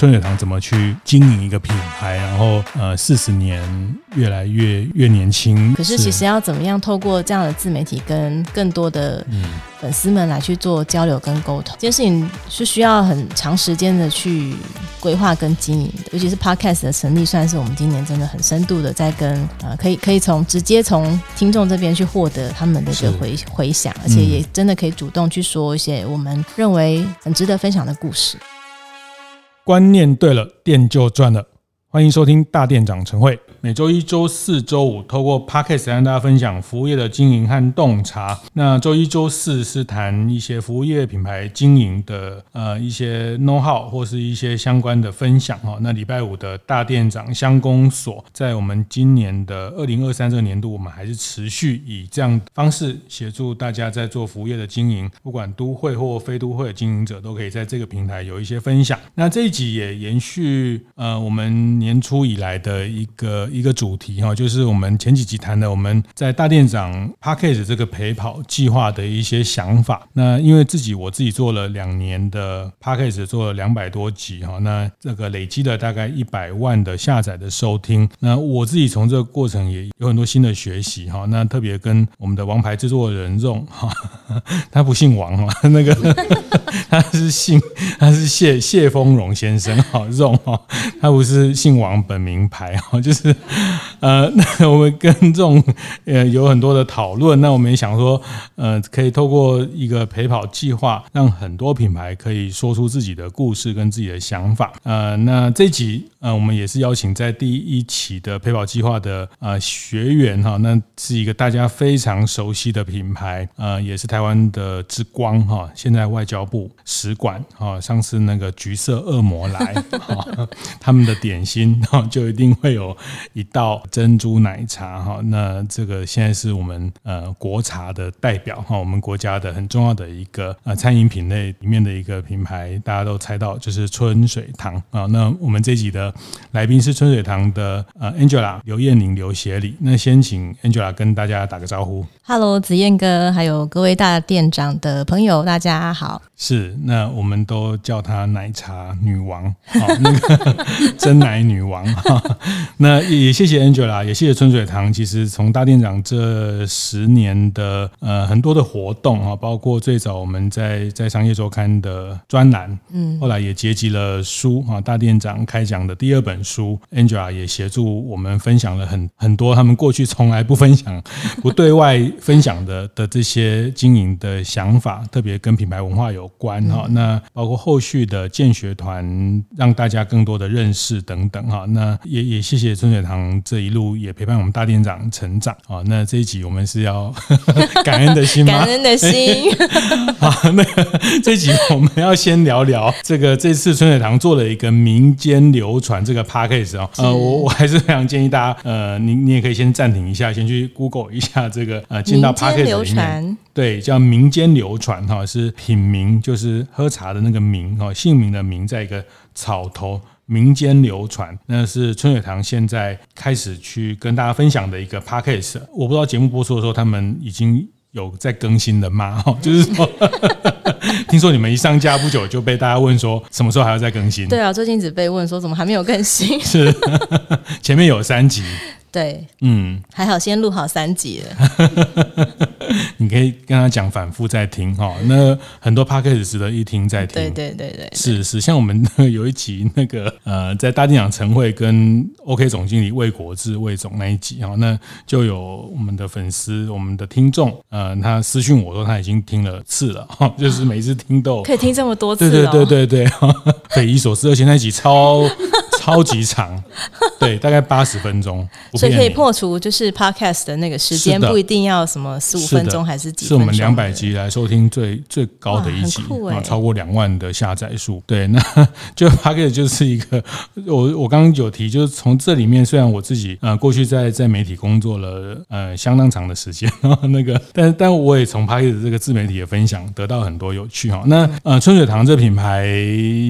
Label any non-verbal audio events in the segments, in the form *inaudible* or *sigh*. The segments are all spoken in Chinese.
春水堂怎么去经营一个品牌？然后呃，四十年越来越越年轻。可是其实要怎么样透过这样的自媒体跟更多的粉丝们来去做交流跟沟通，这件事情是需要很长时间的去规划跟经营的。尤其是 Podcast 的成立，算是我们今年真的很深度的在跟呃，可以可以从直接从听众这边去获得他们的一个回回响，而且也真的可以主动去说一些我们认为很值得分享的故事。观念对了，店就赚了。欢迎收听大店长晨会。每周一、周四、周五，透过 Podcast 跟大家分享服务业的经营和洞察。那周一、周四是谈一些服务业品牌经营的呃一些 know how 或是一些相关的分享哈。那礼拜五的大店长乡公所，在我们今年的二零二三这个年度，我们还是持续以这样方式协助大家在做服务业的经营，不管都会或非都会的经营者，都可以在这个平台有一些分享。那这一集也延续呃我们年初以来的一个。一个主题哈，就是我们前几集谈的，我们在大店长 Podcast 这个陪跑计划的一些想法。那因为自己我自己做了两年的 Podcast，做了两百多集哈，那这个累积了大概一百万的下载的收听。那我自己从这个过程也有很多新的学习哈。那特别跟我们的王牌制作人荣哈，*laughs* 他不姓王哈，那个 *laughs* 他是姓他是谢谢丰荣先生哈荣哈，他不是姓王本名牌哈，就是。*laughs* 呃，那 *laughs* 我们跟这种呃有很多的讨论，那我们也想说，呃，可以透过一个陪跑计划，让很多品牌可以说出自己的故事跟自己的想法。呃，那这集呃，我们也是邀请在第一期的陪跑计划的呃学员哈，那是一个大家非常熟悉的品牌，呃，也是台湾的之光哈，现在外交部使馆哈，上次那个橘色恶魔来 *laughs* 哈，他们的点心哈就一定会有。一道珍珠奶茶哈，那这个现在是我们呃国茶的代表哈，我们国家的很重要的一个呃餐饮品类里面的一个品牌，大家都猜到就是春水堂啊。那我们这集的来宾是春水堂的呃 Angela 刘燕玲刘协理，那先请 Angela 跟大家打个招呼。Hello，子燕哥，还有各位大店长的朋友，大家好。是，那我们都叫她奶茶女王，好，那个 *laughs* 真奶女王哈。那也谢谢 Angela，也谢谢春水堂。其实从大店长这十年的呃很多的活动啊，包括最早我们在在商业周刊的专栏，嗯，后来也结集了书哈。大店长开讲的第二本书，Angela 也协助我们分享了很很多他们过去从来不分享、不对外分享的 *laughs* 的这些经营的想法，特别跟品牌文化有关哈。那包括后续的建学团，让大家更多的认识等等哈。那也也谢谢春水堂这一路也陪伴我们大店长成长啊。那这一集我们是要 *laughs* 感恩的心吗？感恩的心。*laughs* 好，那个这一集我们要先聊聊这个这次春水堂做了一个民间流传这个 p a c k a g e 哦。呃，我我还是非常建议大家，呃，你你也可以先暂停一下，先去 Google 一下这个呃，进到 p a c k a g e 里面。对，叫民间流传哈，是品名，就是喝茶的那个名哈，姓名的名，在一个草头，民间流传，那是春水堂现在开始去跟大家分享的一个 podcast。我不知道节目播出的时候，他们已经有在更新了吗？哈，*laughs* 就是说，*laughs* 听说你们一上架不久就被大家问说，什么时候还要再更新？对啊，最近只被问说，怎么还没有更新？是，*laughs* 前面有三集。对，嗯，还好先录好三集了。*laughs* 你可以跟他讲反复再听哈，那很多 podcast 值得一听再听。对对对对，对，是是，像我们 *laughs* 有一集那个呃，在大店长晨会跟 OK 总经理魏国志魏总那一集哈，那就有我们的粉丝、我们的听众呃，他私讯我说他已经听了次了哈，*laughs* 就是每次听都可以听这么多次，对对对对对，匪夷所思，而且那一集超。超级长，*laughs* 对，大概八十分钟，所以可以破除就是 podcast 的那个时间，不一定要什么十五分钟还是几分钟，是我们两百集来收听最最高的一集啊，超过两万的下载数。对，那 *laughs* 就 podcast 就是一个，*laughs* 我我刚刚有提，就是从这里面，虽然我自己呃过去在在媒体工作了呃相当长的时间，然后那个，但但我也从 podcast 这个自媒体的分享得到很多有趣哈。那呃春水堂这品牌，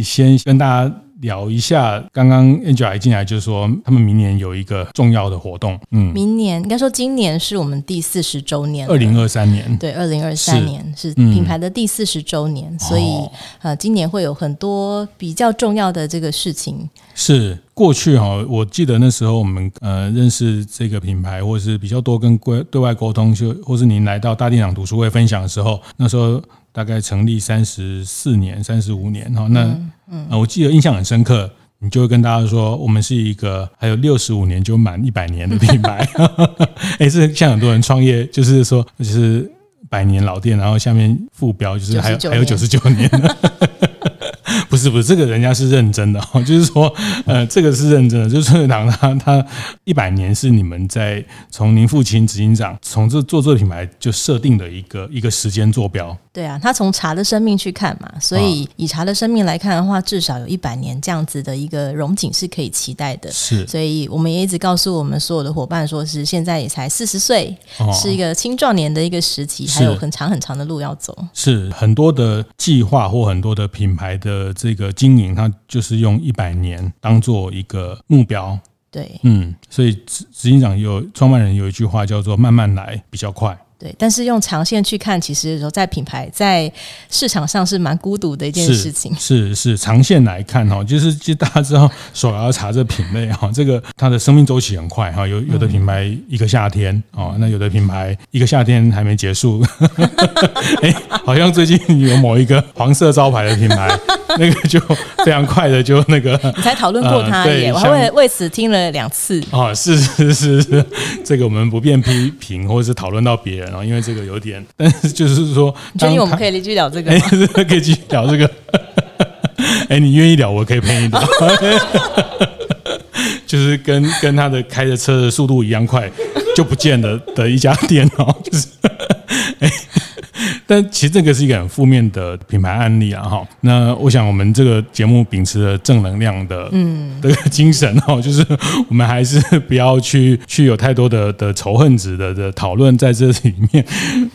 先跟大家。聊一下，刚刚 Angela 一进来就说他们明年有一个重要的活动，嗯，明年应该说今年是我们第四十周年，二零二三年，对，二零二三年是，是品牌的第四十周年，嗯、所以、哦、呃，今年会有很多比较重要的这个事情。是。过去哈，我记得那时候我们呃认识这个品牌，或者是比较多跟对对外沟通，就或是您来到大店长读书会分享的时候，那时候。大概成立三十四年、三十五年哈，那嗯，嗯，我记得印象很深刻，你就会跟大家说，我们是一个还有六十五年就满一百年的品牌，*laughs* 哎，是像很多人创业，就是说就是百年老店，然后下面副标就是还有还有九十九年。不是不是，这个人家是认真的哈，就是说，呃，这个是认真的，就是春水堂他他一百年是你们在从您父亲执行长从这做这个品牌就设定的一个一个时间坐标。对啊，他从茶的生命去看嘛，所以以茶的生命来看的话，至少有一百年这样子的一个荣景是可以期待的。是，所以我们也一直告诉我们所有的伙伴，说是现在也才四十岁，是一个青壮年的一个时期，还有很长很长的路要走。是很多的计划或很多的品牌的这个经营，它就是用一百年当做一个目标。对，嗯，所以执执行长有创办人有一句话叫做“慢慢来比较快”。对，但是用长线去看，其实说在品牌在市场上是蛮孤独的一件事情。是是，是，长线来看哈，就是就大家知道手摇茶这品类哈，*laughs* 这个它的生命周期很快哈，有有的品牌一个夏天哦，那有的品牌一个夏天还没结束。*laughs* 哎，好像最近有某一个黄色招牌的品牌，*laughs* 那个就非常快的就那个。你才讨论过他耶，呃、我还为为此听了两次。哦，是 *laughs* 是是是，这个我们不便批评或者是讨论到别人。然后，因为这个有点，*laughs* 但是就是说，你确定我们可以继续聊这个？可以继续聊这个。哎，你愿意聊，我可以陪你聊。就是跟跟他的开的车的速度一样快，就不见了的一家店哦，就是。但其实这个是一个很负面的品牌案例啊，哈。那我想我们这个节目秉持了正能量的嗯这个精神哈，*laughs* 就是我们还是不要去 *laughs* 去有太多的的仇恨值的的讨论在这里面。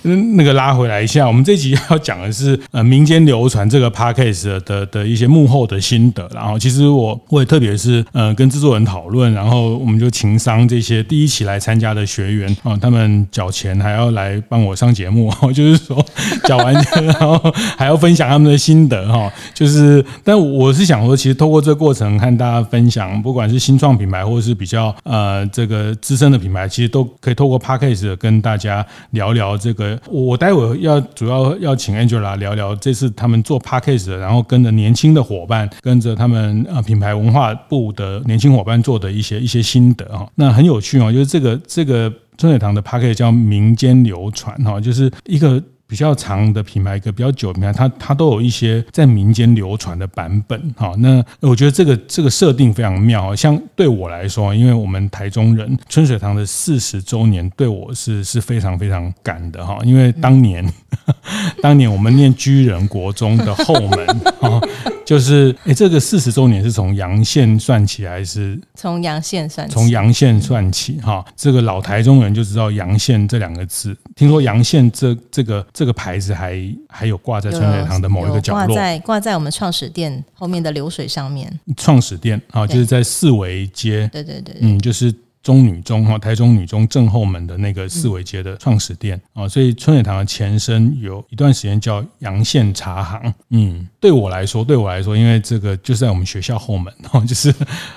*laughs* 那个拉回来一下，我们这集要讲的是呃民间流传这个 podcast 的的一些幕后的心得。然后其实我我也特别是呃跟制作人讨论，然后我们就情商这些第一期来参加的学员啊，他们缴钱还要来帮我上节目，就是说。*laughs* 讲完，然后还要分享他们的心得哈，就是，但我是想说，其实透过这个过程和大家分享，不管是新创品牌或者是比较呃这个资深的品牌，其实都可以透过 Podcast 跟大家聊聊这个。我待会要主要要请 Angela 聊聊这次他们做 Podcast，然后跟着年轻的伙伴，跟着他们呃品牌文化部的年轻伙伴做的一些一些心得哈。那很有趣哦，就是这个这个春水堂的 Podcast 叫民间流传哈，就是一个。比较长的品牌，一个比较久的品牌，它它都有一些在民间流传的版本。哈，那我觉得这个这个设定非常妙。像对我来说，因为我们台中人，春水堂的四十周年对我是是非常非常赶的哈。因为当年，*laughs* 当年我们念居仁国中的后门哈，就是哎，这个四十周年是从阳线算起还是从阳线算起？从阳线算起哈。这个老台中人就知道阳线这两个字。听说阳线这这个。这个牌子还还有挂在春水堂的某一个角落，挂在挂在我们创始店后面的流水上面。创始店啊，就是在四维街，对对对，嗯，就是中女中哈，台中女中正后门的那个四维街的创始店啊，所以春水堂的前身有一段时间叫阳线茶行。嗯，对我来说，对我来说，因为这个就是在我们学校后门哈，*laughs* 就是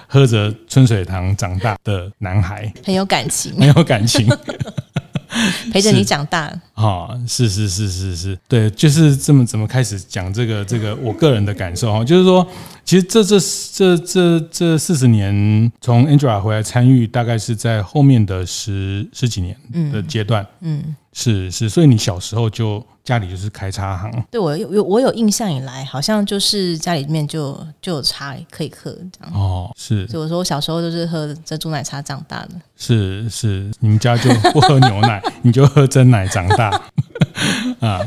喝着春水堂长大的男孩，很有感情，*laughs* 很有感情。*laughs* 陪着你长大。啊，是是是是是，对，就是这么怎么开始讲这个这个我个人的感受哈，就是说，其实这这这这这四十年，从 Angela 回来参与，大概是在后面的十十几年的阶段，嗯。嗯是是，所以你小时候就家里就是开茶行？对，我有有我有印象以来，好像就是家里面就就有茶可以喝这样。哦，是。所以我说我小时候就是喝珍珠奶茶长大的。是是，你们家就不喝牛奶，*laughs* 你就喝真奶长大 *laughs* 啊？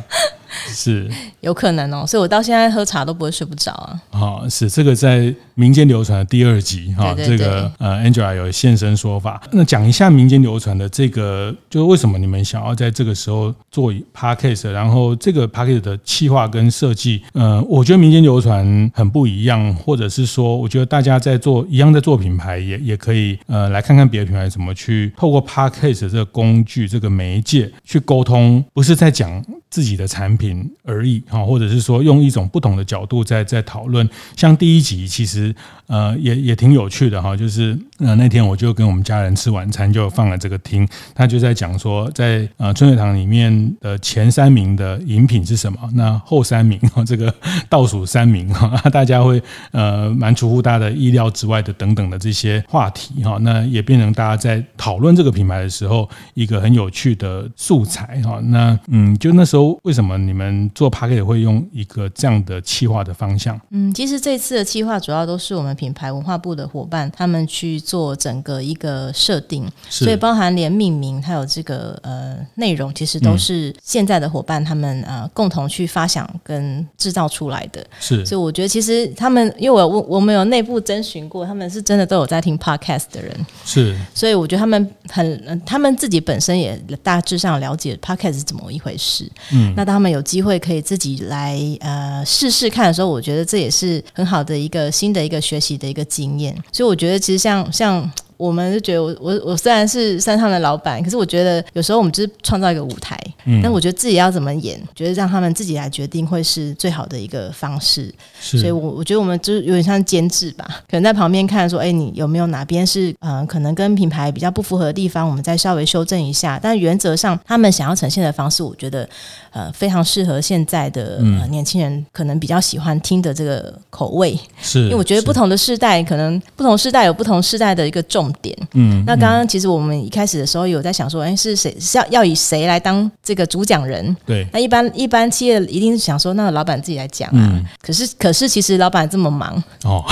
*laughs* 是有可能哦，所以我到现在喝茶都不会睡不着啊。好、哦，是这个在民间流传的第二集哈，这个呃，Angela 有现身说法。那讲一下民间流传的这个，就是为什么你们想要在这个时候做 Podcast，然后这个 Podcast 的企划跟设计，呃，我觉得民间流传很不一样，或者是说，我觉得大家在做一样在做品牌，也也可以呃来看看别的品牌怎么去透过 Podcast 这个工具这个媒介去沟通，不是在讲自己的产品而已哈，或者是说用一种不同的角度在在讨论。像第一集其实呃也也挺有趣的哈，就是呃那天我就跟我们家人吃晚餐，就放了这个听，他就在讲说，在呃春水堂里面的前三名的饮品是什么？那后三名，这个倒数三名哈，大家会呃蛮出乎大家的意料之外的等等的这些话题哈，那也变成大家在讨论这个品牌的时候一个很有趣的素材哈。那嗯，就那时候为什么你们做 Podcast 会用一个这样的企划的方向？嗯，其实这次的企划主要都是我们品牌文化部的伙伴他们去做整个一个设定，所以包含连命名还有这个呃内容，其实都是现在的伙伴他们呃共同去发想跟制造出来的。是，所以我觉得其实他们，因为我我我们有内部征询过，他们是真的都有在听 Podcast 的人。是，所以我觉得他们很，他们自己本身也大致上了解 Podcast 是怎么一回事。嗯，那当他们有机会可以自己来呃试试看的时候，我觉得这也是很好的一个新的一个学习的一个经验。所以我觉得其实像像。我们就觉得我，我我我虽然是山上的老板，可是我觉得有时候我们就是创造一个舞台，嗯，但我觉得自己要怎么演，觉得让他们自己来决定会是最好的一个方式。是，所以我我觉得我们就是有点像监制吧，可能在旁边看说，哎，你有没有哪边是呃可能跟品牌比较不符合的地方，我们再稍微修正一下。但原则上，他们想要呈现的方式，我觉得呃非常适合现在的、呃、年轻人，可能比较喜欢听的这个口味。是，因为我觉得不同的世代，可能不同世代有不同世代的一个重。点，嗯，那刚刚其实我们一开始的时候有在想说，哎，是谁是要要以谁来当这个主讲人？对，那一般一般企业一定是想说，那老板自己来讲啊。嗯、可是可是其实老板这么忙哦，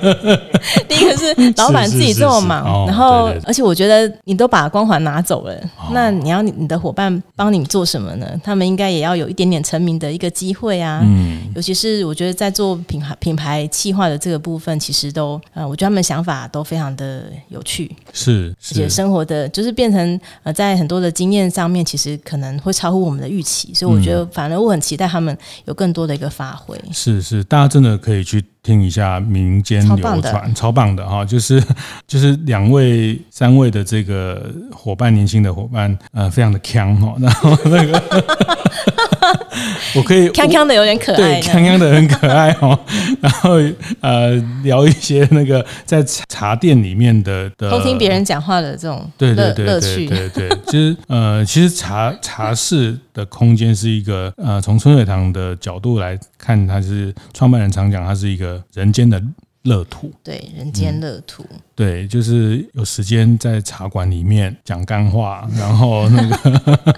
*laughs* 第一个是老板自己这么忙，是是是是然后、而且我觉得你都把光环拿走了，哦、那你要你的伙伴帮你做什么呢？他们应该也要有一点点成名的一个机会啊。嗯，尤其是我觉得在做品牌品牌企划的这个部分，其实都呃，我觉得他们想法都非常的。有趣是，是，而且生活的就是变成呃，在很多的经验上面，其实可能会超乎我们的预期，所以我觉得反而我很期待他们有更多的一个发挥。是是，大家真的可以去听一下民间流传，超棒的哈！就是 *laughs* 就是两位、三位的这个伙伴，年轻的伙伴，呃，非常的强哈，然后那个。*laughs* 我可以康康的有点可爱，对，锵锵的很可爱哦。*laughs* 然后呃，聊一些那个在茶店里面的的偷听别人讲话的这种对对对乐趣，对对对，其实呃，其实茶茶室的空间是一个呃，从春水堂的角度来看，它是创办人常讲，它是一个人间的。乐土，对，人间乐土，嗯，对，就是有时间在茶馆里面讲干话，然后那个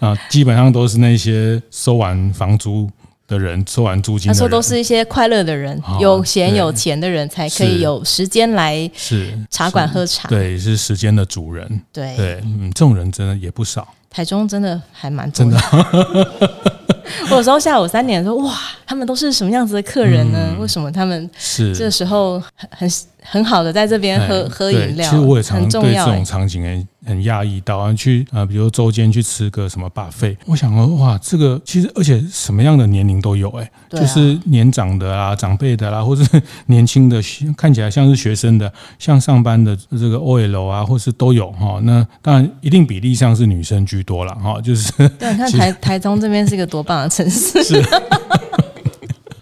*laughs* 啊，基本上都是那些收完房租的人，收完租金他说都是一些快乐的人，哦，有闲有钱的人才可以有时间来是茶馆喝茶，对，是时间的主人，对。对，嗯，这种人真的也不少，台中真的还蛮。真的 *laughs* 我有时候下午三点说，哇，他们都是什么样子的客人呢？嗯、为什么他们是这时候很很很好的在这边喝、哎、喝饮料？其实我也常常对这种场景很很讶异到啊，去啊，比如周间去吃个什么 buffet，我想说哇，这个其实而且什么样的年龄都有哎、欸，就是年长的啊、长辈的啦、啊，或者是年轻的，看起来像是学生的，像上班的这个 OL 啊，或是都有哈。那当然一定比例上是女生居多了哈，就是对，看 *laughs* 台台中这边是一个多棒的城市。是。*laughs*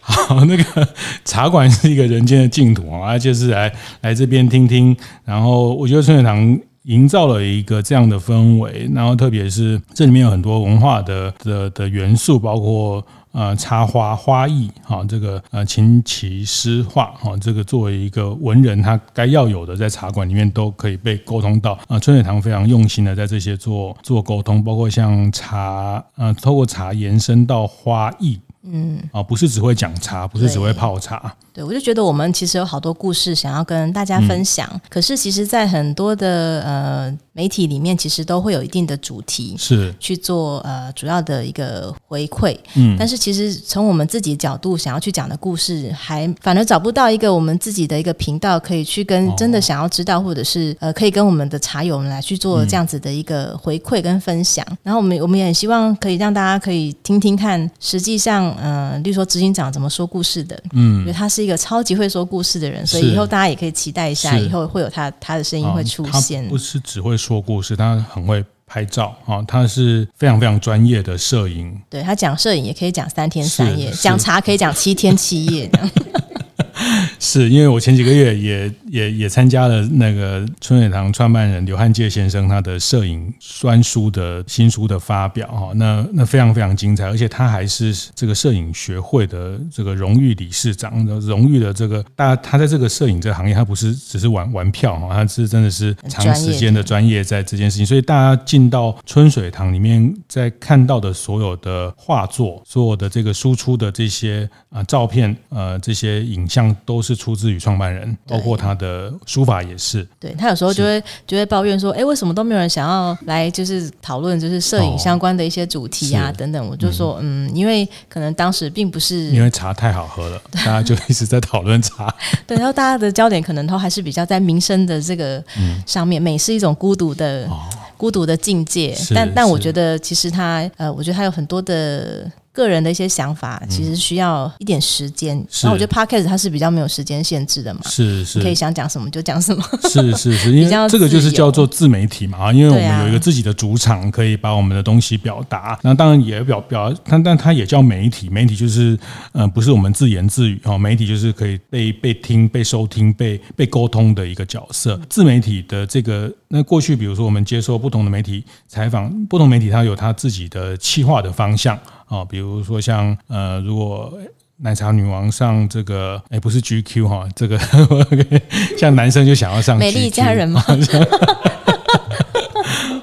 好，那个茶馆是一个人间的净土啊，而且是来来这边听听。然后我觉得春水堂营造了一个这样的氛围，然后特别是这里面有很多文化的的的元素，包括呃插花花艺，哈，这个呃琴棋诗画，哈，这个作为一个文人他该要有的，在茶馆里面都可以被沟通到。啊，春水堂非常用心的在这些做做沟通，包括像茶，呃，透过茶延伸到花艺。嗯，啊，不是只会讲茶，不是只会泡茶。对，我就觉得我们其实有好多故事想要跟大家分享。嗯、可是，其实，在很多的呃媒体里面，其实都会有一定的主题，是去做呃主要的一个回馈。嗯，但是其实从我们自己角度想要去讲的故事，还反而找不到一个我们自己的一个频道，可以去跟真的想要知道，或者是呃可以跟我们的茶友们来去做这样子的一个回馈跟分享。嗯、然后我们我们也很希望可以让大家可以听听看，实际上呃，例如说执行长怎么说故事的。嗯，因为他是一个超级会说故事的人，所以以后大家也可以期待一下，以后会有他他的声音会出现。他不是只会说故事，他很会拍照啊，他是非常非常专业的摄影。对，他讲摄影也可以讲三天三夜，讲茶可以讲七天七夜。*laughs* 是因为我前几个月也也也参加了那个春水堂创办人刘汉介先生他的摄影专书的新书的发表哈，那那非常非常精彩，而且他还是这个摄影学会的这个荣誉理事长，荣誉的这个大家他在这个摄影这个行业，他不是只是玩玩票哈，他是真的是长时间的专业在这件事情，所以大家进到春水堂里面，在看到的所有的画作，所有的这个输出的这些啊照片呃这些影像。都是出自于创办人，包括他的书法也是。对，他有时候就会就会抱怨说：“哎，为什么都没有人想要来就是讨论就是摄影相关的一些主题啊等等？”我就说：“嗯，因为可能当时并不是因为茶太好喝了，*laughs* 大家就一直在讨论茶。*laughs* 对，然后大家的焦点可能都还是比较在民生的这个上面。美是一种孤独的孤独的境界，但但我觉得其实他呃，我觉得他有很多的。个人的一些想法，其实需要一点时间。那、嗯、我觉得 Podcast 它是比较没有时间限制的嘛，是是，可以想讲什么就讲什么。是是是，*laughs* 因为这个就是叫做自媒体嘛啊，因为我们有一个自己的主场，可以把我们的东西表达。那当然也表表，但但它也叫媒体，媒体就是呃，不是我们自言自语哦，媒体就是可以被被听、被收听、被被沟通的一个角色。自媒体的这个，那过去比如说我们接受不同的媒体采访，不同媒体它有它自己的企划的方向。啊，比如说像呃，如果奶茶女王上这个，哎，不是 GQ 哈，这个像男生就想要上美丽佳人吗？*laughs*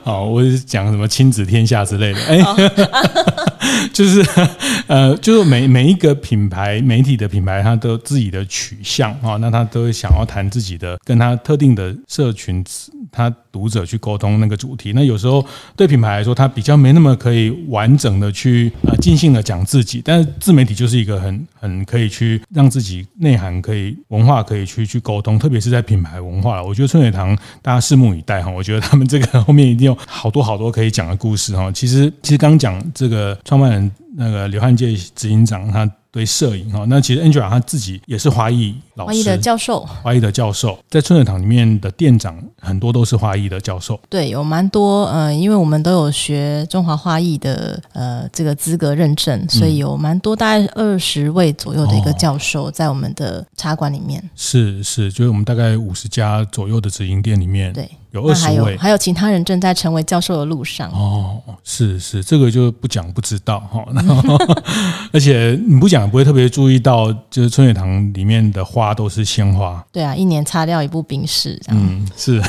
好，我是讲什么亲子天下之类的，哎，*laughs* 就是呃，就是每每一个品牌媒体的品牌，它都有自己的取向啊，那他都想要谈自己的，跟他特定的社群。他读者去沟通那个主题，那有时候对品牌来说，他比较没那么可以完整的去呃尽兴的讲自己，但是自媒体就是一个很很可以去让自己内涵可以文化可以去去沟通，特别是在品牌文化，我觉得春水堂大家拭目以待哈，我觉得他们这个后面一定有好多好多可以讲的故事哈。其实其实刚讲这个创办人那个刘汉介执行长他。对摄影哈，那其实 Angela 她自己也是华裔老师，的教授，华裔的教授，在春水堂里面的店长很多都是华裔的教授。对，有蛮多，呃，因为我们都有学中华花艺的呃这个资格认证，所以有蛮多，大概二十位左右的一个教授在我们的茶馆里面。哦、是是，就是我们大概五十家左右的直营店里面，对。有二十位，还有其他人正在成为教授的路上。哦，是是，这个就不讲不知道哈。*laughs* 而且你不讲不会特别注意到，就是春水堂里面的花都是鲜花。对啊，一年擦掉一部冰室这样。嗯，是。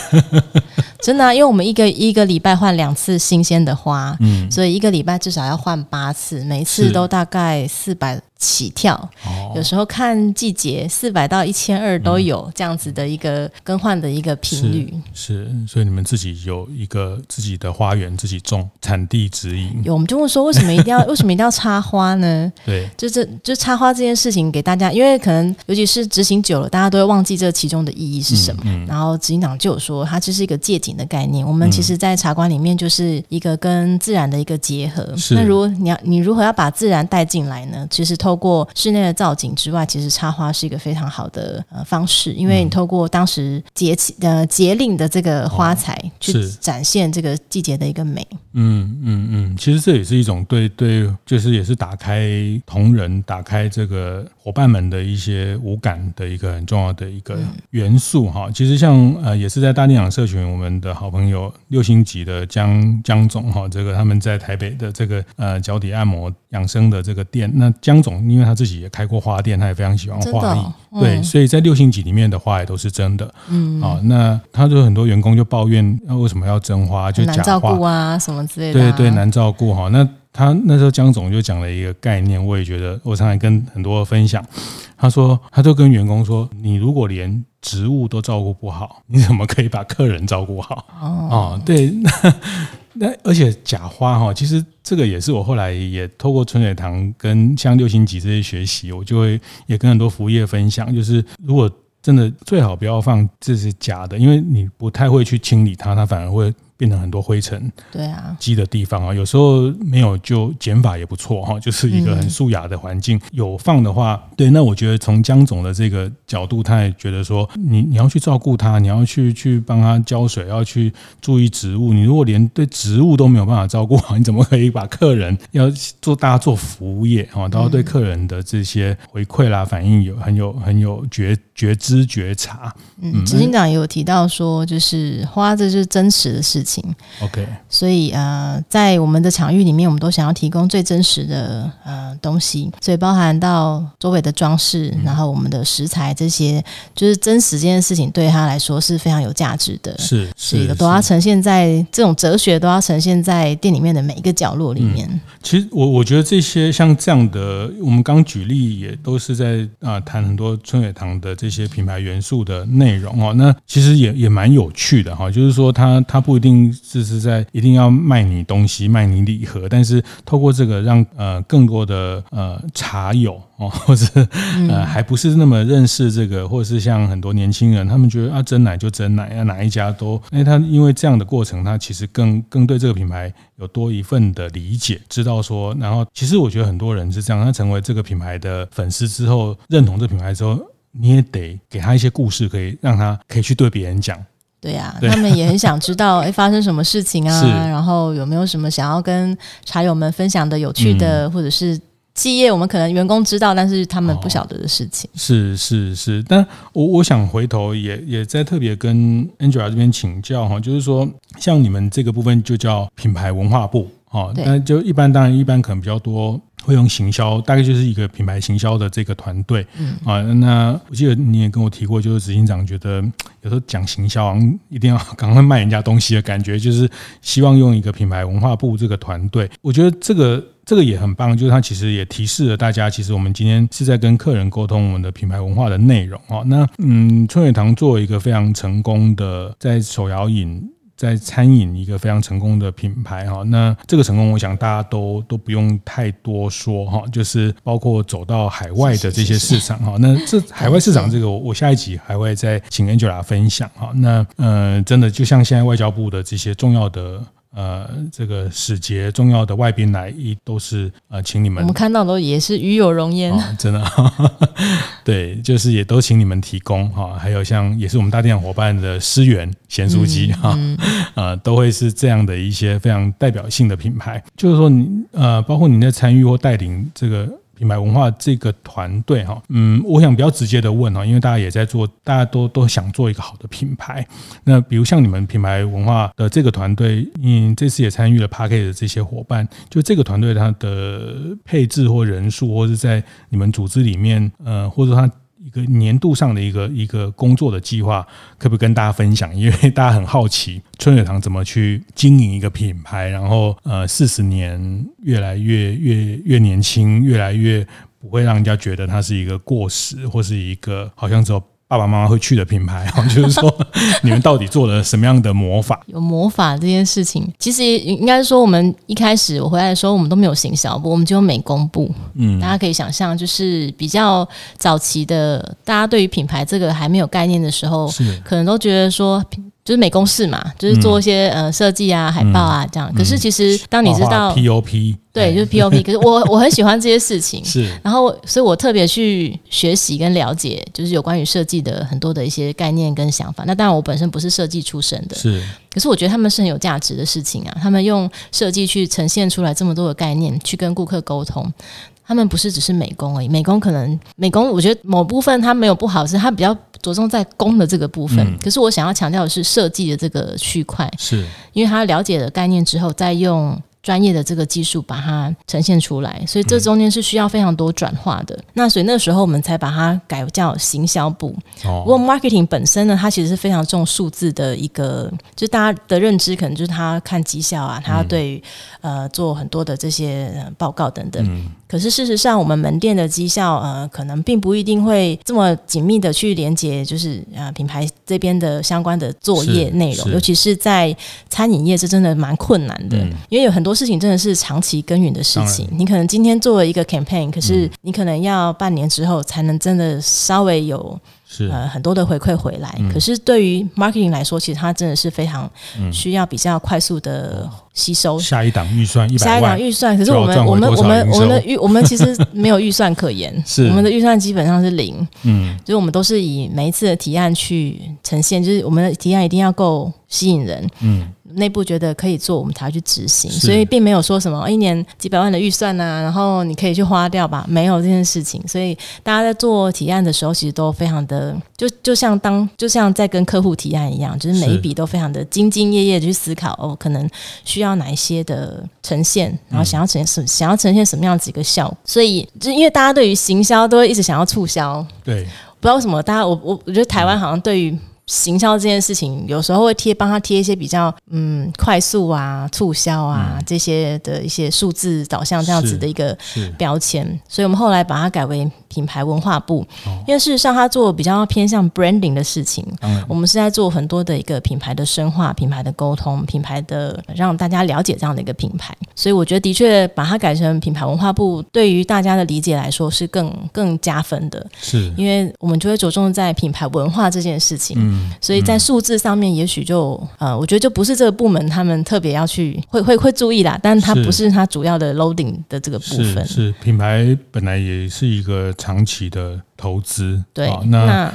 *laughs* 真的啊，因为我们一个一个礼拜换两次新鲜的花，嗯，所以一个礼拜至少要换八次，每次都大概四百。起跳，有时候看季节，四百到一千二都有这样子的一个更换的一个频率。是，是，所以你们自己有一个自己的花园，自己种，产地指引。有，我们就问说，为什么一定要 *laughs* 为什么一定要插花呢？对，就这就插花这件事情给大家，因为可能尤其是执行久了，大家都会忘记这其中的意义是什么。嗯嗯、然后执行长就有说，它就是一个借景的概念。我们其实，在茶馆里面就是一个跟自然的一个结合。是那如果你要你如何要把自然带进来呢？其实透过室内的造景之外，其实插花是一个非常好的呃方式，因为你透过当时节气呃节令的这个花材去展现这个季节的一个美。嗯嗯嗯，其实这也是一种对对，就是也是打开同仁、打开这个伙伴们的一些五感的一个很重要的一个元素哈。其实像呃也是在大店长社群，我们的好朋友六星级的江江总哈，这个他们在台北的这个呃脚底按摩养生的这个店，那江总因为他。自己也开过花店，他也非常喜欢花艺，嗯、对，所以在六星级里面的花也都是真的。嗯，啊，那他就很多员工就抱怨，那为什么要真花？就假花难照顾啊，什么之类的、啊。对对，难照顾哈。那他那时候江总就讲了一个概念，我也觉得我常常跟很多分享。他说，他就跟员工说：“你如果连职务都照顾不好，你怎么可以把客人照顾好？”哦，哦，对，*laughs* 那那而且假花哈，其实这个也是我后来也透过春水堂跟像六星级这些学习，我就会也跟很多服务业分享，就是如果真的最好不要放这是假的，因为你不太会去清理它，它反而会。变成很多灰尘，对啊，积的地方啊，有时候没有就减法也不错哈，*laughs* 就是一个很素雅的环境。有放的话，对，那我觉得从江总的这个角度，他也觉得说，你你要去照顾它，你要去去帮它浇水，要去注意植物。你如果连对植物都没有办法照顾好，*laughs* 你怎么可以把客人要做大家做服务业啊，都要对客人的这些回馈啦、反应有很有很有觉觉知觉察。嗯，执行长也有提到说，就是花这就是真实的事情。OK，所以呃，在我们的场域里面，我们都想要提供最真实的呃东西，所以包含到周围的装饰，然后我们的食材这些，就是真实这件事情对他来说是非常有价值的。是，是都要呈现在这种哲学都要呈现在店里面的每一个角落里面。嗯、其实我我觉得这些像这样的，我们刚举例也都是在啊谈很多春水堂的这些品牌元素的内容哦。那其实也也蛮有趣的哈，就是说它它不一定。是是在一定要卖你东西，卖你礼盒，但是透过这个让呃更多的呃茶友哦，*laughs* 或者呃还不是那么认识这个，或者是像很多年轻人，他们觉得啊真奶就真奶，啊哪一家都，因为他因为这样的过程，他其实更更对这个品牌有多一份的理解，知道说，然后其实我觉得很多人是这样，他成为这个品牌的粉丝之后，认同这品牌之后，你也得给他一些故事，可以让他可以去对别人讲。对呀、啊，他们也很想知道，*laughs* 哎，发生什么事情啊？然后有没有什么想要跟茶友们分享的有趣的，嗯、或者是企业我们可能员工知道，但是他们不晓得的事情？哦、是是是，但我我想回头也也在特别跟 Angela 这边请教哈，就是说像你们这个部分就叫品牌文化部哦，那就一般当然一般可能比较多。会用行销，大概就是一个品牌行销的这个团队，嗯啊，那我记得你也跟我提过，就是执行长觉得有时候讲行销，一定要 *laughs* 赶快卖人家东西的感觉，就是希望用一个品牌文化部这个团队。我觉得这个这个也很棒，就是他其实也提示了大家，其实我们今天是在跟客人沟通我们的品牌文化的内容哦。那嗯，春水堂作为一个非常成功的在手摇饮。在餐饮一个非常成功的品牌哈，那这个成功，我想大家都都不用太多说哈，就是包括走到海外的这些市场哈。那这海外市场这个，我下一集还会再请 Angela 分享哈。那呃，真的就像现在外交部的这些重要的。呃，这个使节重要的外宾来，一都是呃，请你们。我们看到的也是与有荣焉，哦，真的，*laughs* 对，就是也都请你们提供哈，还有像也是我们大电影伙伴的思源咸酥鸡哈，嗯嗯、呃，都会是这样的一些非常代表性的品牌，就是说你呃，包括你在参与或带领这个。品牌文化这个团队哈，嗯，我想比较直接的问哈，因为大家也在做，大家都都想做一个好的品牌。那比如像你们品牌文化的这个团队，嗯，这次也参与了 Parket 的这些伙伴，就这个团队它的配置或人数，或是在你们组织里面，呃，或者说它。一个年度上的一个一个工作的计划，可不可以跟大家分享？因为大家很好奇春水堂怎么去经营一个品牌，然后呃，四十年越来越越越年轻，越来越不会让人家觉得它是一个过时，或是一个好像只有。爸爸妈妈会去的品牌，*laughs* 就是说，你们到底做了什么样的魔法？*laughs* 有魔法这件事情，其实应该说，我们一开始我回来的时候，我们都没有行销部，我们只有美工部。嗯，大家可以想象，就是比较早期的，大家对于品牌这个还没有概念的时候，是可能都觉得说。就是美工室嘛，就是做一些、嗯、呃设计啊、海报啊这样。嗯、可是其实当你知道 POP，对，就是 POP。可是我我很喜欢这些事情，*laughs* 是。然后，所以我特别去学习跟了解，就是有关于设计的很多的一些概念跟想法。那当然，我本身不是设计出身的，是。可是我觉得他们是很有价值的事情啊，他们用设计去呈现出来这么多的概念，去跟顾客沟通。他们不是只是美工而已，美工可能美工，我觉得某部分它没有不好，是它比较着重在工的这个部分。嗯、可是我想要强调的是设计的这个区块，是，因为他了解了概念之后，再用专业的这个技术把它呈现出来，所以这中间是需要非常多转化的。嗯、那所以那时候我们才把它改叫行销部。哦，不过 marketing 本身呢，它其实是非常重数字的一个，就大家的认知可能就是他看绩效啊，他要对、嗯、呃做很多的这些报告等等。嗯可是事实上，我们门店的绩效，呃，可能并不一定会这么紧密的去连接，就是呃品牌这边的相关的作业内容，尤其是在餐饮业，这真的蛮困难的，嗯、因为有很多事情真的是长期耕耘的事情。你可能今天做了一个 campaign，可是你可能要半年之后才能真的稍微有。是。呃很多的回馈回来，嗯、可是对于 marketing 来说，其实它真的是非常需要比较快速的吸收。下一档预算一百万，下一档预算，可是我们我们我们我们的预我们其实没有预算可言，*laughs* 是。我们的预算基本上是零。嗯，就是我们都是以每一次的提案去呈现，就是我们的提案一定要够吸引人。嗯。内部觉得可以做，我们才会去执行，所以并没有说什么一年几百万的预算啊，然后你可以去花掉吧，没有这件事情。所以大家在做提案的时候，其实都非常的就就像当就像在跟客户提案一样，就是每一笔都非常的兢兢业业去思考哦，可能需要哪一些的呈现，然后想要呈现什、嗯、想要呈现什么样子一个效果。所以就因为大家对于行销都会一直想要促销，对，不知道为什么大家我我我觉得台湾好像对于。行销这件事情，有时候会贴帮他贴一些比较嗯快速啊促销啊、嗯、这些的一些数字导向这样子的一个标签，所以我们后来把它改为品牌文化部，哦、因为事实上他做比较偏向 branding 的事情，嗯、我们是在做很多的一个品牌的深化、品牌的沟通、品牌的让大家了解这样的一个品牌，所以我觉得的确把它改成品牌文化部，对于大家的理解来说是更更加分的，是。因为我们就会着重在品牌文化这件事情。嗯所以在数字上面，也许就呃，我觉得就不是这个部门他们特别要去会会会注意啦，但它不是它主要的 loading 的这个部分。是，是。品牌本来也是一个长期的投资，对，那，那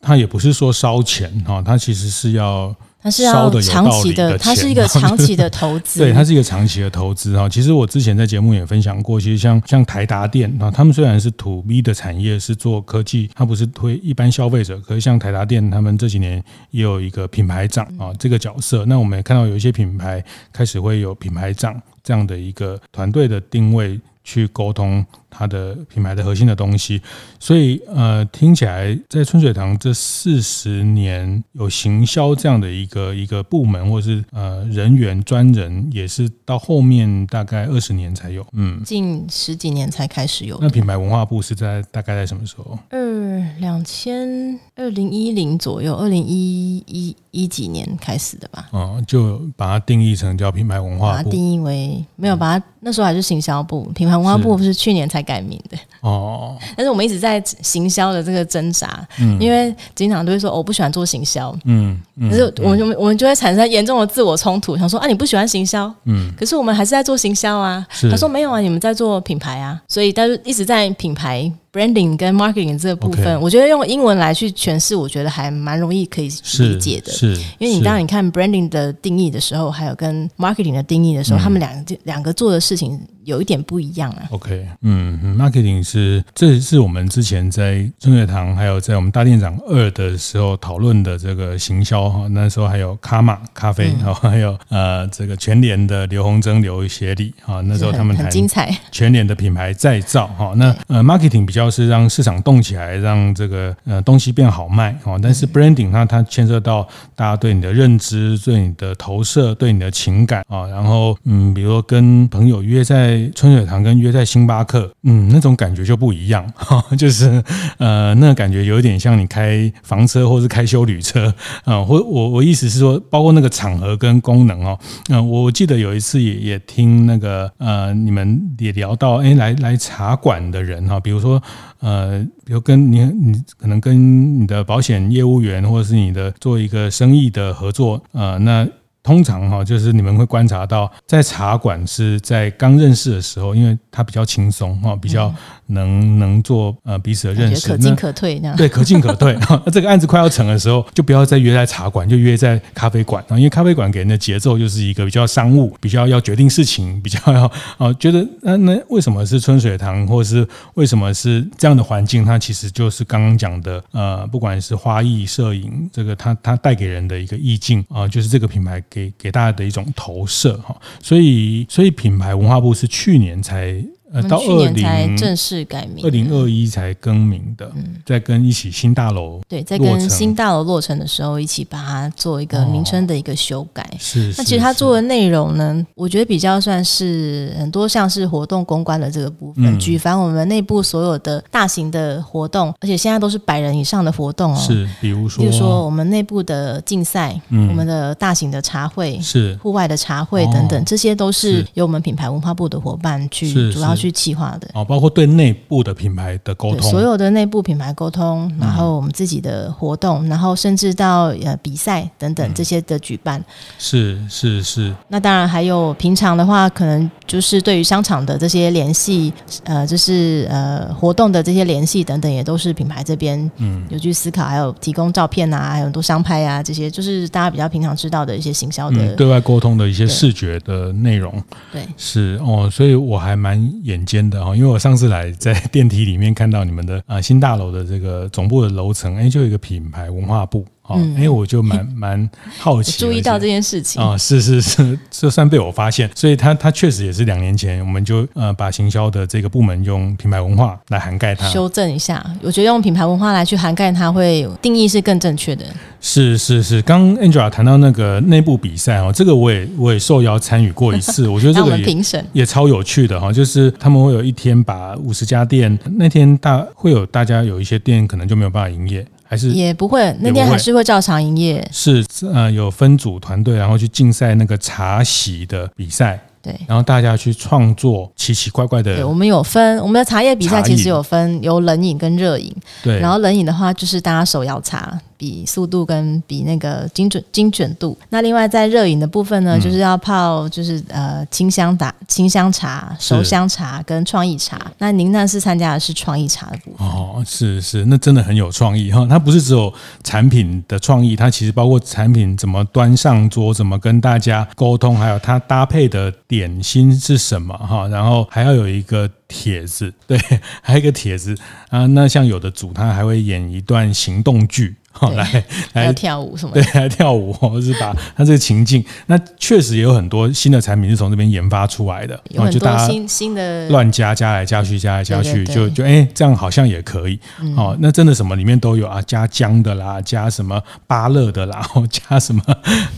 它也不是说烧钱哈，它其实是要。它是要长期的，它是一个长期的投资。*laughs* 对，它是一个长期的投资哈。其实我之前在节目也分享过，其实像像台达电啊，他们虽然是 to B 的产业，是做科技，它不是推一般消费者。可是像台达电，他们这几年也有一个品牌长啊这个角色。那我们也看到有一些品牌开始会有品牌长这样的一个团队的定位。去沟通它的品牌的核心的东西，所以呃，听起来在春水堂这四十年有行销这样的一个一个部门，或是呃人员专人，也是到后面大概二十年才有，嗯，近十几年才开始有。那品牌文化部是在大概在什么时候？二两千二零一零左右，二零一一一几年开始的吧？哦，就把它定义成叫品牌文化部，把它定义为没有把它那时候还是行销部品牌。文化部是去年才改名的。哦，但是我们一直在行销的这个挣扎，嗯，因为经常都会说我不喜欢做行销，嗯，可是我们我们就会产生严重的自我冲突，想说啊你不喜欢行销，嗯，可是我们还是在做行销啊，他说没有啊，你们在做品牌啊，所以但是一直在品牌。Branding 跟 marketing 这个部分，Okay. 我觉得用英文来去诠释，我觉得还蛮容易可以理解的。是，是因为你当你看 branding 的定义的时候，还有跟 marketing 的定义的时候，嗯、他们两两个做的事情有一点不一样啊。OK，嗯，marketing 是这是我们之前在春水堂，还有在我们大店长二的时候讨论的这个行销哈。那时候还有卡玛咖啡，然后、嗯、还有呃这个全联的刘洪征、刘协理哈。那时候 *laughs* 他们很精彩全联的品牌再造哈。那呃 marketing 比较。要是让市场动起来，让这个呃东西变好卖哦。但是 branding 它它牵涉到大家对你的认知、对你的投射、对你的情感啊。然后嗯，比如说跟朋友约在春水堂，跟约在星巴克，嗯，那种感觉就不一样哈。*laughs* 就是呃，那感觉有点像你开房车或是开修旅车啊。或我我意思是说，包括那个场合跟功能哦。嗯，我记得有一次也也听那个呃，你们也聊到，哎，来来茶馆的人哈，比如说。呃，比如跟你，你可能跟你的保险业务员，或者是你的做一个生意的合作，啊，那通常哈，就是你们会观察到，在茶馆是在刚认识的时候，因为它比较轻松哈，比较。能能做呃彼此的认识，可进可退那样。对，可进可退。那 *laughs* 这个案子快要成的时候，就不要再约在茶馆，就约在咖啡馆。因为咖啡馆给人的节奏就是一个比较商务，比较要决定事情，比较要啊觉得那那为什么是春水堂，或者是为什么是这样的环境？它其实就是刚刚讲的呃，不管是花艺、摄影，这个它它带给人的一个意境啊，就是这个品牌给给给大家的一种投射哈。所以所以品牌文化部是去年才。呃，到二零才正式改名，二零二一才更名的，嗯，在跟一起新大楼对，在跟新大楼落成的时候，一起把它做一个名称的一个修改。哦、是，那其实它做的内容呢，我觉得比较算是很多像是活动公关的这个部分，嗯、举凡我们内部所有的大型的活动，而且现在都是百人以上的活动哦。是，比如说，比如说我们内部的竞赛，嗯，我们的大型的茶会，是户外的茶会等等，哦、这些都是由我们品牌文化部的伙伴去主要。去企划的。哦，包括对内部的品牌的沟通，所有的内部品牌沟通，然后我们自己的活动，嗯、然后甚至到呃比赛等等这些的举办，是是是。那当然还有平常的话，可能就是对于商场的这些联系，呃，就是呃活动的这些联系等等，也都是品牌这边嗯。有去思考，还有提供照片啊，还有很多商拍啊，这些就是大家比较平常知道的一些行销的、嗯、对外沟通的一些视觉的内容。对，是哦，所以我还蛮。眼尖的哈，因为我上次来在电梯里面看到你们的啊新大楼的这个总部的楼层，哎，就有一个品牌文化部。嗯，为，我就蛮 *laughs* 蛮好奇，注意到这件事情。啊，是是是，就算被我发现，所以他他确实也是两年前，我们就呃把行销的这个部门用品牌文化来涵盖它，修正一下，我觉得用品牌文化来去涵盖它，会定义是更正确的。是是是，刚 Angela 谈到那个内部比赛哦，这个我也我也受邀参与过一次，我觉得这 *laughs* 个也评审也超有趣的哈，就是他们会有一天把五十家店，那天大会有大家有一些店可能就没有办法营业。还是也不会，那天还是会照常营业。是呃，有分组团队，然后去竞赛那个茶席的比赛。对，然后大家去创作奇奇怪怪的。对，我们有分我们的茶叶比赛，其实有分有冷饮跟热饮。对，然后冷饮的话，就是大家手摇茶。比速度跟比那个精准精准度，那另外在热饮的部分呢，嗯、就是要泡就是呃清香打清香茶、熟香茶跟创意茶。那您那是参加的是创意茶的部分哦，是是，那真的很有创意哈。它不是只有产品的创意，它其实包括产品怎么端上桌，怎么跟大家沟通，还有它搭配的点心是什么哈。然后还要有一个帖子，对，还有一个帖子啊。那像有的组，他还会演一段行动剧。好，来 *laughs* 来跳舞什么？对，来跳舞，或 *laughs* 是把它这个情境，那确实也有很多新的产品是从这边研发出来的。有很多新新的乱加加来加去，加来加去，就就哎，这样好像也可以。哦，那真的什么里面都有啊，加姜的啦，加什么芭乐的啦，或加什么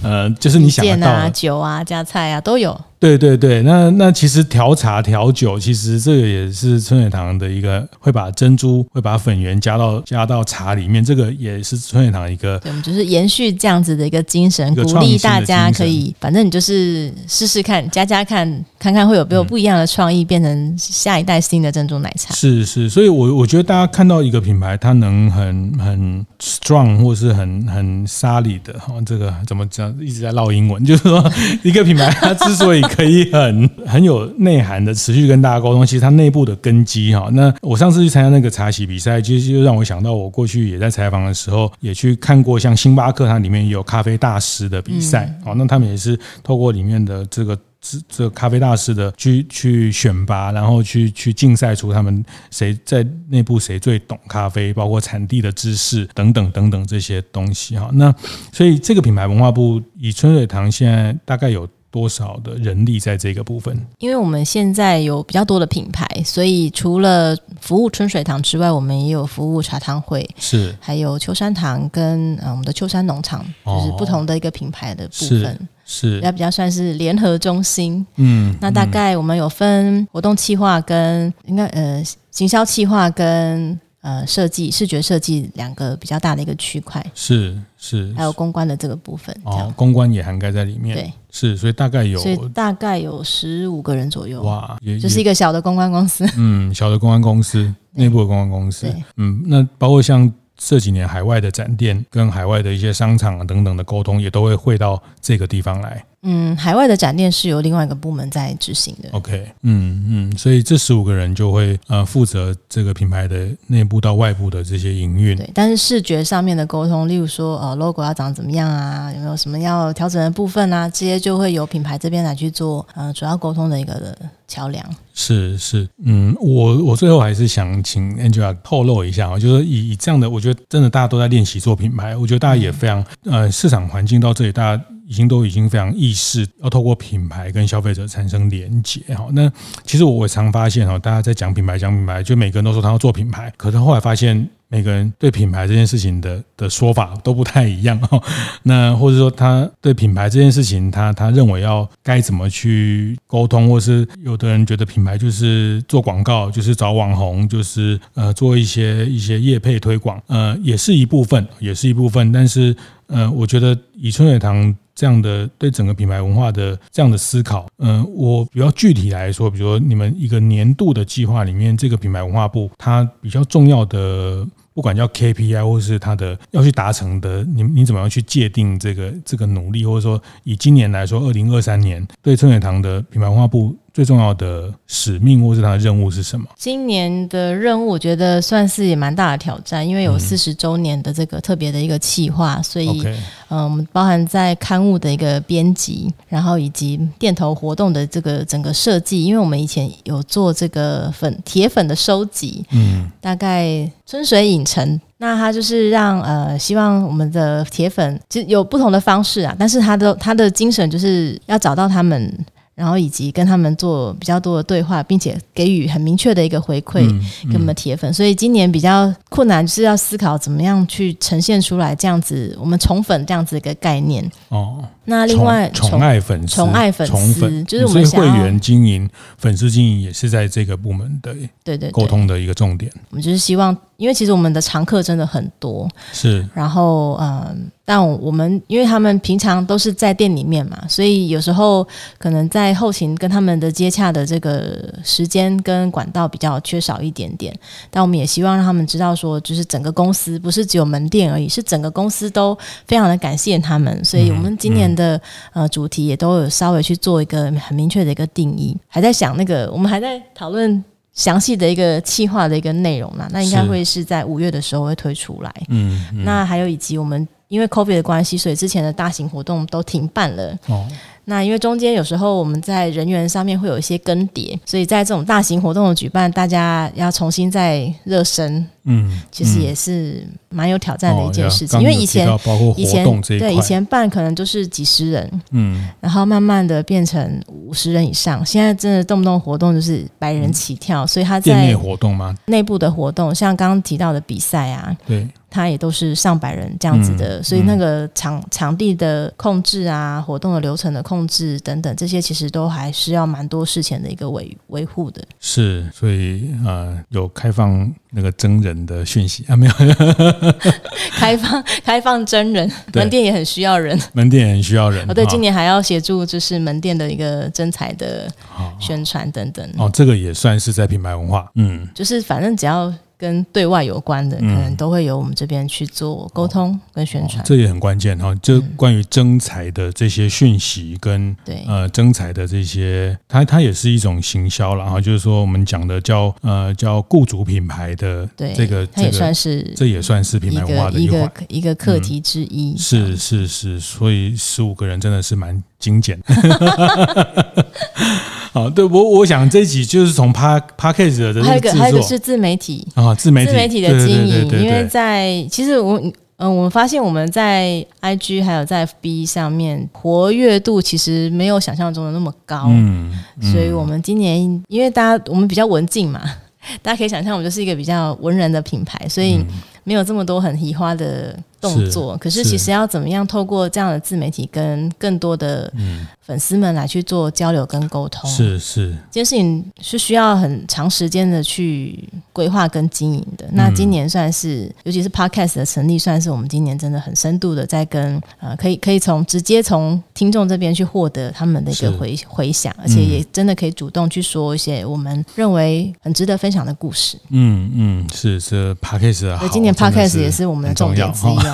呃，就是你想得到的酒啊，加菜啊都有。对对对，那那其实调茶调酒，其实这个也是春水堂的一个会把珍珠会把粉圆加到加到茶里面，这个也是春水堂一个。对，我们就是延续这样子的一个精神，鼓励大家可以，反正你就是试试看，加加看，看看会有没有不一样的创意，变成下一代新的珍珠奶茶。是是，所以我我觉得大家看到一个品牌，它能很很 strong 或是很很 solid 的哈，这个怎么讲？一直在唠英文，就是说 *laughs* 一个品牌它之所以可以很很有内涵的持续跟大家沟通，其实它内部的根基哈。那我上次去参加那个茶席比赛，其实就让我想到我过去也在采访的时候，也去看过像星巴克，它里面有咖啡大师的比赛哦。那他们也是透过里面的这个这这个咖啡大师的去去选拔，然后去去竞赛出他们谁在内部谁最懂咖啡，包括产地的知识等等等等这些东西哈。那所以这个品牌文化部以春水堂现在大概有。多少的人力在这个部分？因为我们现在有比较多的品牌，所以除了服务春水堂之外，我们也有服务茶汤会，是还有秋山堂跟呃我们的秋山农场，就是不同的一个品牌的部分，哦、是要比较算是联合中心。嗯，那大概我们有分活动企划跟应该呃行销企划跟。呃，设计、视觉设计两个比较大的一个区块，是是，还有公关的这个部分，哦，公关也涵盖在里面，对，是，所以大概有，所以大概有十五个人左右，哇，也就是一个小的公关公司，嗯，小的公关公司，*laughs* 内部的公关公司，对，嗯，那包括像这几年海外的展店跟海外的一些商场啊等等的沟通，也都会汇到这个地方来。嗯，海外的展店是由另外一个部门在执行的。OK，嗯嗯，所以这十五个人就会呃负责这个品牌的内部到外部的这些营运。对，但是视觉上面的沟通，例如说呃 logo 要长怎么样啊，有没有什么要调整的部分啊，这些就会由品牌这边来去做呃主要沟通的一个的桥梁。是是，嗯，我我最后还是想请 Angela 透露一下啊，就是以以这样的，我觉得真的大家都在练习做品牌，我觉得大家也非常呃市场环境到这里，大家。已经都已经非常意识要透过品牌跟消费者产生连接哈。那其实我常发现哈，大家在讲品牌讲品牌，就每个人都说他要做品牌，可是后来发现。每个人对品牌这件事情的的说法都不太一样 *laughs* 哦。那或者说他对品牌这件事情，他他认为要该怎么去沟通，或是有的人觉得品牌就是做广告，就是找网红，就是呃做一些一些业配推广，呃也是一部分，也是一部分。但是呃，我觉得以春水堂这样的对整个品牌文化的这样的思考，嗯、我比较具体来说，比如说你们一个年度的计划里面，这个品牌文化部它比较重要的。不管叫 KPI 或是他的要去达成的，你你怎么样去界定这个这个努力，或者说以今年来说，二零二三年对春水堂的品牌文化部。最重要的使命或是他的任务是什么？今年的任务，我觉得算是也蛮大的挑战，因为有四十周年的这个特别的一个企划，所以，嗯，我们包含在刊物的一个编辑，然后以及店头活动的这个整个设计，因为我们以前有做这个粉铁粉的收集，嗯，大概春水影城，那他就是让呃，希望我们的铁粉其实有不同的方式啊，但是他的他的精神就是要找到他们。然后以及跟他们做比较多的对话，并且给予很明确的一个回馈给我们的铁粉。所以今年比较困难，就是要思考怎么样去呈现出来这样子，我们宠粉这样子一个概念。哦，那另外宠爱粉丝，宠爱粉丝就是我们会员经营、粉丝经营也是在这个部门的对对沟通的一个重点。我们就是希望。因为其实我们的常客真的很多，是。然后，嗯，但我们因为他们平常都是在店里面嘛，所以有时候可能在后勤跟他们的接洽的这个时间跟管道比较缺少一点点。但我们也希望让他们知道说，就是整个公司不是只有门店而已，是整个公司都非常的感谢他们。所以我们今年的呃主题也都有稍微去做一个很明确的一个定义，还在想那个，我们还在讨论。详细的一个企划的一个内容啦，那应该会是在五月的时候会推出来。嗯，嗯，那还有以及我们因为 COVID 的关系，所以之前的大型活动都停办了。哦。那因为中间有时候我们在人员上面会有一些更迭，所以在这种大型活动的举办，大家要重新再热身，嗯，其实也是蛮有挑战的一件事情。因为以前以前对以前办可能都是几十人，嗯，然后慢慢的变成五十人以上，现在真的动不动活动就是百人起跳，所以他在店内活动吗？内部的活动，像刚刚提到的比赛啊，对。他也都是上百人这样子的，嗯、所以那个场场地的控制啊，活动的流程的控制等等，这些其实都还是要蛮多事前的一个维维护的。是，所以呃，有开放那个真人的讯息啊？没有？*laughs* 开放开放真人，门店也很需要人，门店也很需要人。哦，对，今年还要协助就是门店的一个真才的宣传等等。哦，这个也算是在品牌文化，嗯，就是反正只要。跟对外有关的，可能都会由我们这边去做沟通跟宣传，嗯哦哦，这也很关键哈。就关于征才的这些讯息跟对呃征才的这些，它它也是一种行销了哈。就是说我们讲的叫呃叫雇主品牌的这个，它也算是这也算是品牌文化的一个一个一个课题之一。嗯、是是是，所以十五个人真的是蛮精简。*laughs* 好，对我我想这一集就是从的这个，还有一个还有一个是自媒体啊，自媒体自媒体的经营，因为在其实我嗯、呃，我们发现我们在 IG 还有在 FB 上面活跃度其实没有想象中的那么高，嗯，嗯，所以我们今年因为大家我们比较文静嘛，大家可以想象我们就是一个比较文人的品牌，所以没有这么多很移花的。动作，可是其实要怎么样透过这样的自媒体跟更多的粉丝们来去做交流跟沟通，是是，这件事情是需要很长时间的去规划跟经营的。那今年算是，尤其是 Podcast 的成立，算是我们今年真的很深度的在跟呃，可以可以从直接从听众这边去获得他们的一个回回响，而且也真的可以主动去说一些我们认为很值得分享的故事。嗯嗯，是这 Podcast 好，今年 Podcast 也是我们的重点之一。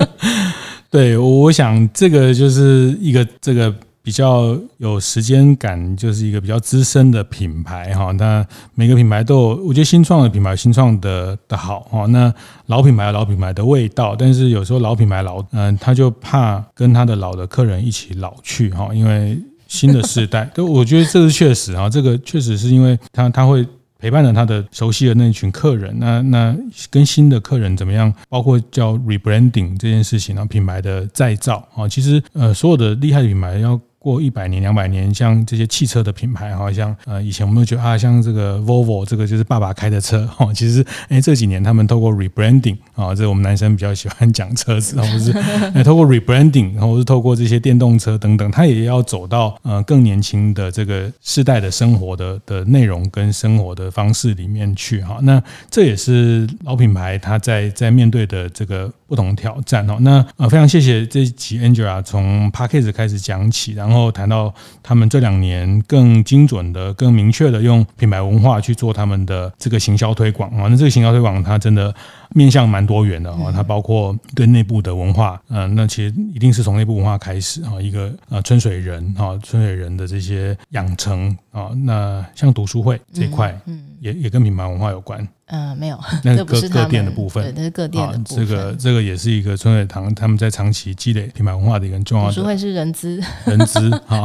*laughs* 对，我想这个就是一个这个比较有时间感，就是一个比较资深的品牌哈。那每个品牌都有，我觉得新创的品牌新创的的好哈。那老品牌有老品牌的味道，但是有时候老品牌老嗯，他就怕跟他的老的客人一起老去哈，因为新的世代，*laughs* 都我觉得这是确实啊，这个确实是因为他他会。陪伴了他的熟悉的那群客人。那那跟新的客人怎么样？包括叫 rebranding 这件事情，然后品牌的再造啊，其实呃，所有的厉害的品牌要。过一百年、两百年，像这些汽车的品牌，好像呃，以前我们都觉得啊，像这个 Volvo，这个就是爸爸开的车哈。其实，哎，这几年他们透过 rebranding 啊，这个我们男生比较喜欢讲车子，或者是哎，透过 rebranding，然后是透过这些电动车等等，他也要走到呃更年轻的这个世代的生活的的内容跟生活的方式里面去哈。那这也是老品牌它在在面对的这个不同挑战哦。那呃，非常谢谢这一集 Angela 从 Podcast 开始讲起，然后。后谈到他们这两年更精准的、更明确的用品牌文化去做他们的这个行销推广。啊，那这个行销推广它真的面向蛮多元的啊，它包括对内部的文化，嗯，那其实一定是从内部文化开始啊，一个呃春水人哦，春水人的这些养成啊，那像读书会这一块，嗯，也也跟品牌文化有关。嗯、呃，没有，*laughs* 那各各店的部分，对，那是各店的部分。这个这个也是一个春水堂他们在长期积累品牌文化的一个很重要的。读书会是人资，人资啊。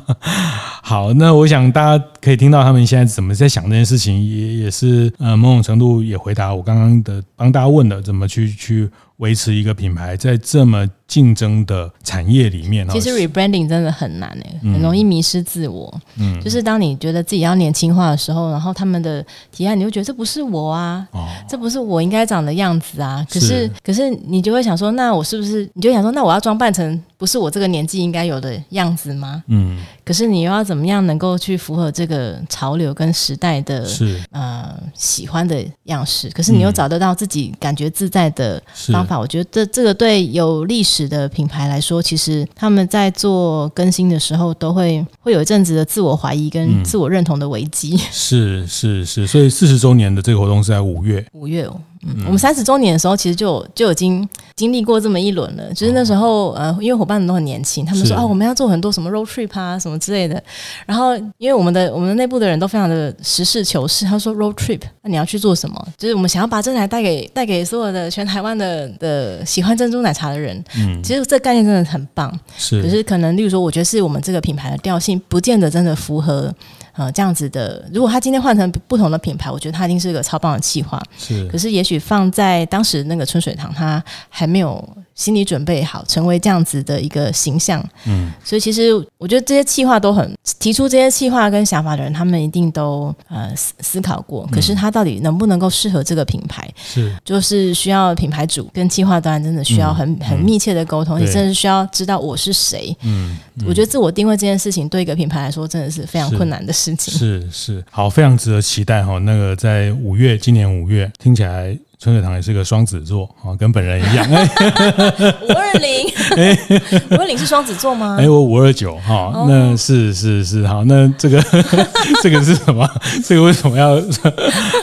*laughs* 好，那我想大家可以听到他们现在怎么在想这件事情，也也是呃某种程度也回答我刚刚的帮大家问的，怎么去去。维持一个品牌在这么竞争的产业里面，其实 rebranding 真的很难诶、欸，很容易迷失自我。嗯，就是当你觉得自己要年轻化的时候，然后他们的提案，你会觉得这不是我啊，哦、这不是我应该长的样子啊。可是，是可是你就会想说，那我是不是？你就想说，那我要装扮成不是我这个年纪应该有的样子吗？嗯。可是你又要怎么样能够去符合这个潮流跟时代的是呃喜欢的样式？可是你又找得到自己感觉自在的方法？我觉得这这个对有历史的品牌来说，其实他们在做更新的时候，都会会有一阵子的自我怀疑跟自我认同的危机。是是是，所以四十周年的这个活动是在五月。五月哦。嗯，我们三十周年的时候，其实就就已经经历过这么一轮了。就是那时候，呃，因为伙伴们都很年轻，他们说哦，我们要做很多什么 road trip 啊，什么之类的。然后，因为我们的我们的内部的人都非常的实事求是，他说 road trip，那你要去做什么？就是我们想要把这台带给带给所有的全台湾的的喜欢珍珠奶茶的人。嗯，其实这概念真的很棒。是，可是可能例如说，我觉得是我们这个品牌的调性，不见得真的符合。呃，这样子的，如果他今天换成不同的品牌，我觉得他一定是一个超棒的企划。是，可是也许放在当时那个春水堂，他还没有。心理准备好，成为这样子的一个形象。嗯，所以其实我觉得这些企划都很提出这些企划跟想法的人，他们一定都呃思思考过。可是他到底能不能够适合这个品牌？是，就是需要品牌主跟企划端真的需要很、嗯、很密切的沟通，你甚至需要知道我是谁。嗯，我觉得自我定位这件事情对一个品牌来说真的是非常困难的事情。是是，是，好，非常值得期待哈。那个在五月，今年五月听起来。春水堂也是个双子座啊，跟本人一样。*laughs* 五二零，*laughs* 五二零是双子座吗？哎，我五二九哈，那是是是好，那这个 *laughs* 这个是什么？这个为什么要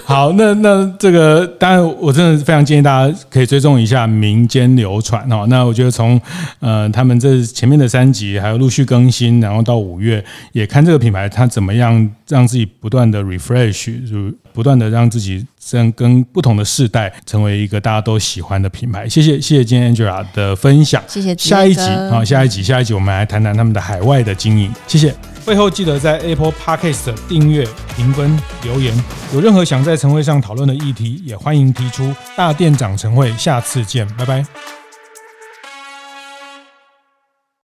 好？那那这个当然，我真的非常建议大家可以追踪一下民间流传哈。那我觉得从呃他们这前面的三集还有陆续更新，然后到五月也看这个品牌它怎么样让自己不断的 refresh，就不断的让自己。跟跟不同的世代成为一个大家都喜欢的品牌。谢谢谢谢今天 Angela 的分享。谢谢。下一集啊，下一集下一集我们来谈谈他们的海外的经营。谢谢。会后记得在 Apple Podcast 订阅、评分、留言。有任何想在晨会上讨论的议题，也欢迎提出。大店长晨会，下次见，拜拜。